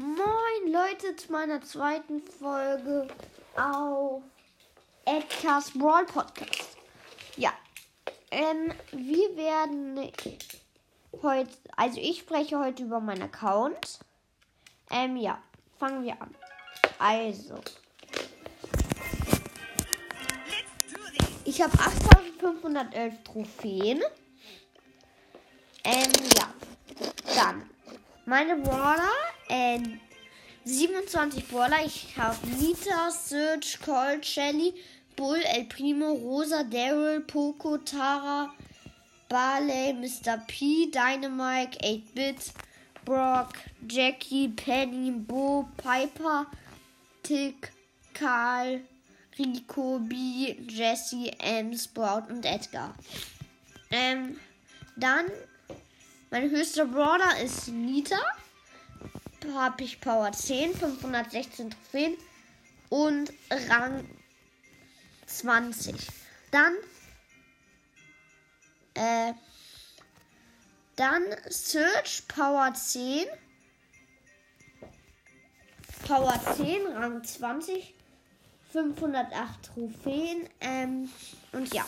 Moin Leute zu meiner zweiten Folge auf Edgar's Brawl Podcast. Ja, ähm, wir werden heute, also ich spreche heute über meinen Account. Ähm, ja, fangen wir an. Also, ich habe 8511 Trophäen. Ähm, ja, dann meine Brawler, äh, 27 Brawler. Ich habe Nita, Search, Colt, Shelly, Bull, El Primo, Rosa, Daryl, Poco, Tara, Barley, Mr. P, Dynamite, 8-Bit, Brock, Jackie, Penny, Bo, Piper, Tick, Karl, Rico, B, Jesse, M, Sprout und Edgar. Ähm, dann mein höchster Brawler ist Nita. Habe ich Power 10, 516 Trophäen und Rang 20. Dann äh, dann Search Power 10. Power 10, Rang 20, 508 Trophäen. Ähm, und ja.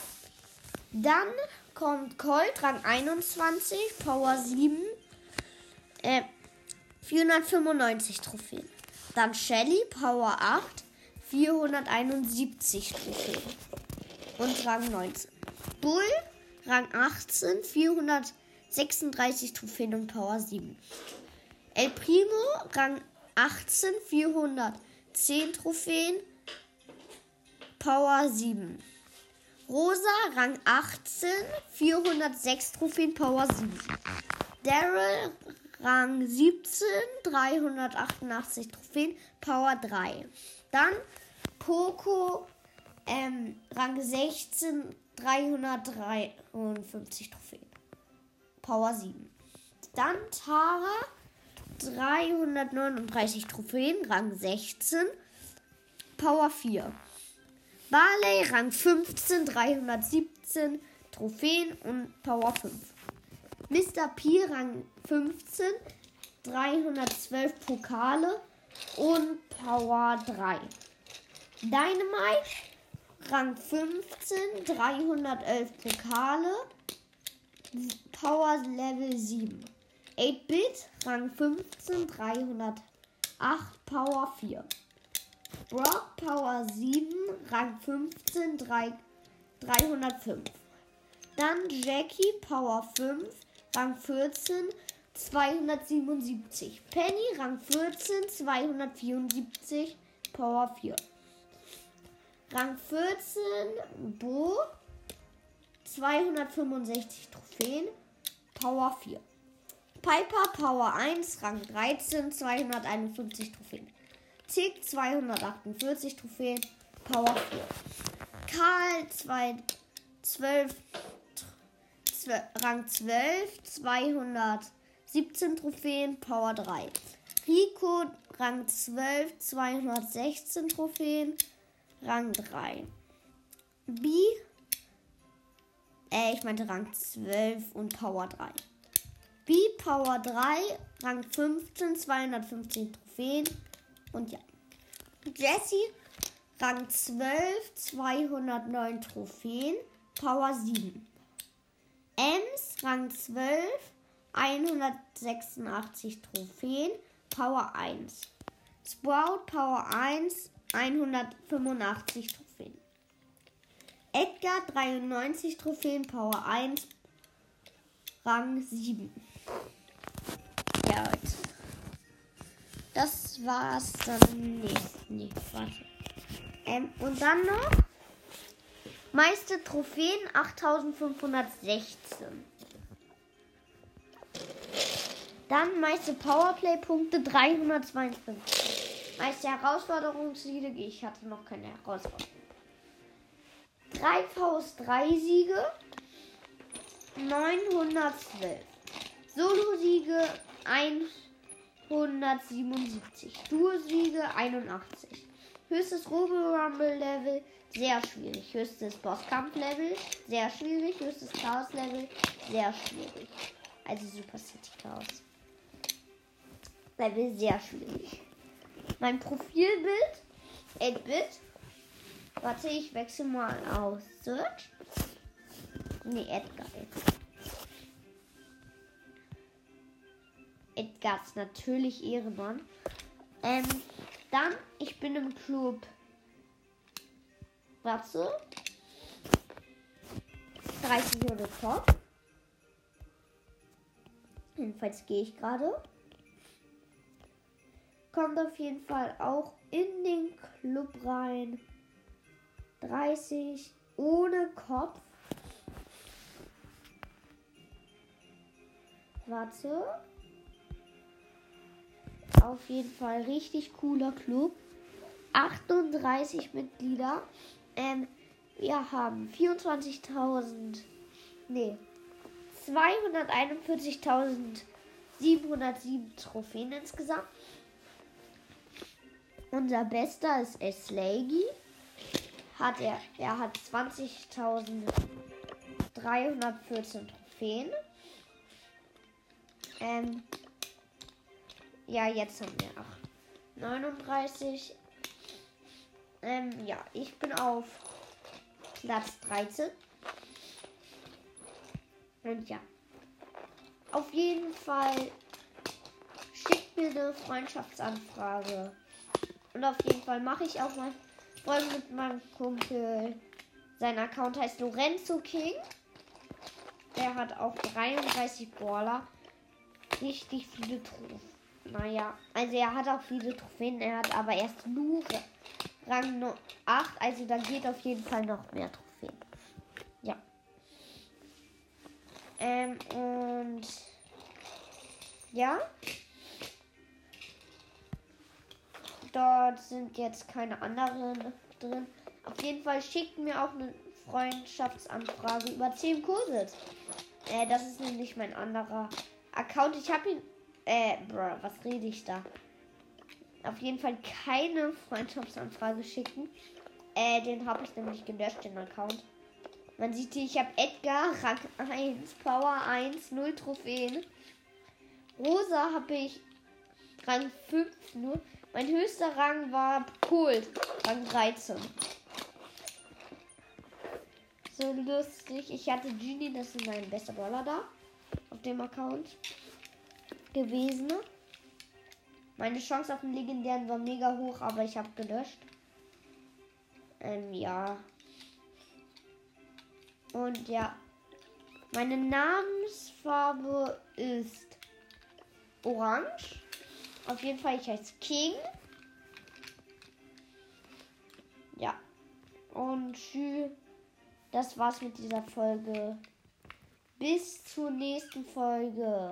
Dann kommt Colt, Rang 21, Power 7, äh, 495 Trophäen. Dann Shelly, Power 8, 471 Trophäen. Und Rang 19. Bull, Rang 18, 436 Trophäen und Power 7. El Primo, Rang 18, 410 Trophäen, Power 7. Rosa, Rang 18, 406 Trophäen, Power 7. Daryl, Rang 17, 388 Trophäen, Power 3. Dann Poco, ähm, Rang 16, 353 Trophäen, Power 7. Dann Tara, 339 Trophäen, Rang 16, Power 4. Barley, Rang 15, 317 Trophäen und Power 5. Mr. P, Rang 15, 312 Pokale und Power 3. Dynamite, Rang 15, 311 Pokale, Power Level 7. 8-Bit, Rang 15, 308 Power 4. Brock Power 7, Rang 15, 3, 305. Dann Jackie Power 5, Rang 14, 277. Penny Rang 14, 274, Power 4. Rang 14, Bo 265 Trophäen, Power 4. Piper Power 1, Rang 13, 251 Trophäen. Tick 248 Trophäen, Power 4. Karl 2, 12, 12, Rang 12, 217 Trophäen, Power 3. Rico Rang 12, 216 Trophäen, Rang 3. B, äh, ich meinte Rang 12 und Power 3. B Power 3, Rang 15, 215 Trophäen, und ja. Jesse, Rang 12, 209 Trophäen, Power 7. Ems, Rang 12, 186 Trophäen, Power 1. Sprout, Power 1, 185 Trophäen. Edgar, 93 Trophäen, Power 1, Rang 7. Ja, Leute. Das war's dann nicht. Nee, warte. Ähm, und dann noch meiste Trophäen 8516. Dann meiste Powerplay-Punkte 352. Meiste Herausforderungssiege, ich hatte noch keine Herausforderung. Drei Faust 3 Siege 912. Solo-Siege 1 177. Duo-Siege 81. Höchstes Robo Rumble Level sehr schwierig. Höchstes Bosskampf-Level sehr schwierig. Höchstes Chaos-Level sehr schwierig. Also Super City Chaos. Level sehr schwierig. Mein Profilbild 8-Bit. Warte, ich wechsle mal aus Search. Nee, Edgar. Edgar ist natürlich Ehrenmann. Ähm, dann, ich bin im Club. Warte. 30 Euro Top. Jedenfalls gehe ich gerade. Kommt auf jeden Fall auch in den Club rein. 30 ohne Kopf. Warte. Auf jeden Fall richtig cooler Club. 38 Mitglieder. Ähm, wir haben 24.000. Nee. 241.707 Trophäen insgesamt. Unser bester ist Eslagi. Hat er, er hat 20.314 Trophäen. Ähm, ja, jetzt haben wir 8. 39. Ähm, ja, ich bin auf Platz 13. Und ja. Auf jeden Fall schickt mir eine Freundschaftsanfrage. Und auf jeden Fall mache ich auch mal Freunde mit meinem Kumpel. Sein Account heißt Lorenzo King. Er hat auch 33 Baller. Richtig viele Trophäen. Naja, also er hat auch viele Trophäen. Er hat aber erst nur Rang 8. Also da geht auf jeden Fall noch mehr Trophäen. Ja. Ähm, und ja. Dort sind jetzt keine anderen drin. Auf jeden Fall schickt mir auch eine Freundschaftsanfrage über 10 Kurse. Äh, das ist nämlich mein anderer Account. Ich habe ihn. Äh, bro, was rede ich da? Auf jeden Fall keine Freundschaftsanfrage schicken. Äh, den habe ich nämlich gelöscht, den Account. Man sieht hier, ich habe Edgar, Rang 1, Power 1, 0 Trophäen. Rosa habe ich Rang 5 nur. Mein höchster Rang war Kult, Rang 13. So lustig. Ich hatte Genie, das ist mein bester Dollar da. Auf dem Account gewesen. Meine Chance auf den legendären war mega hoch, aber ich habe gelöscht. Ähm, ja. Und ja. Meine Namensfarbe ist orange. Auf jeden Fall, ich heiße King. Ja. Und tschüss. Das war's mit dieser Folge. Bis zur nächsten Folge.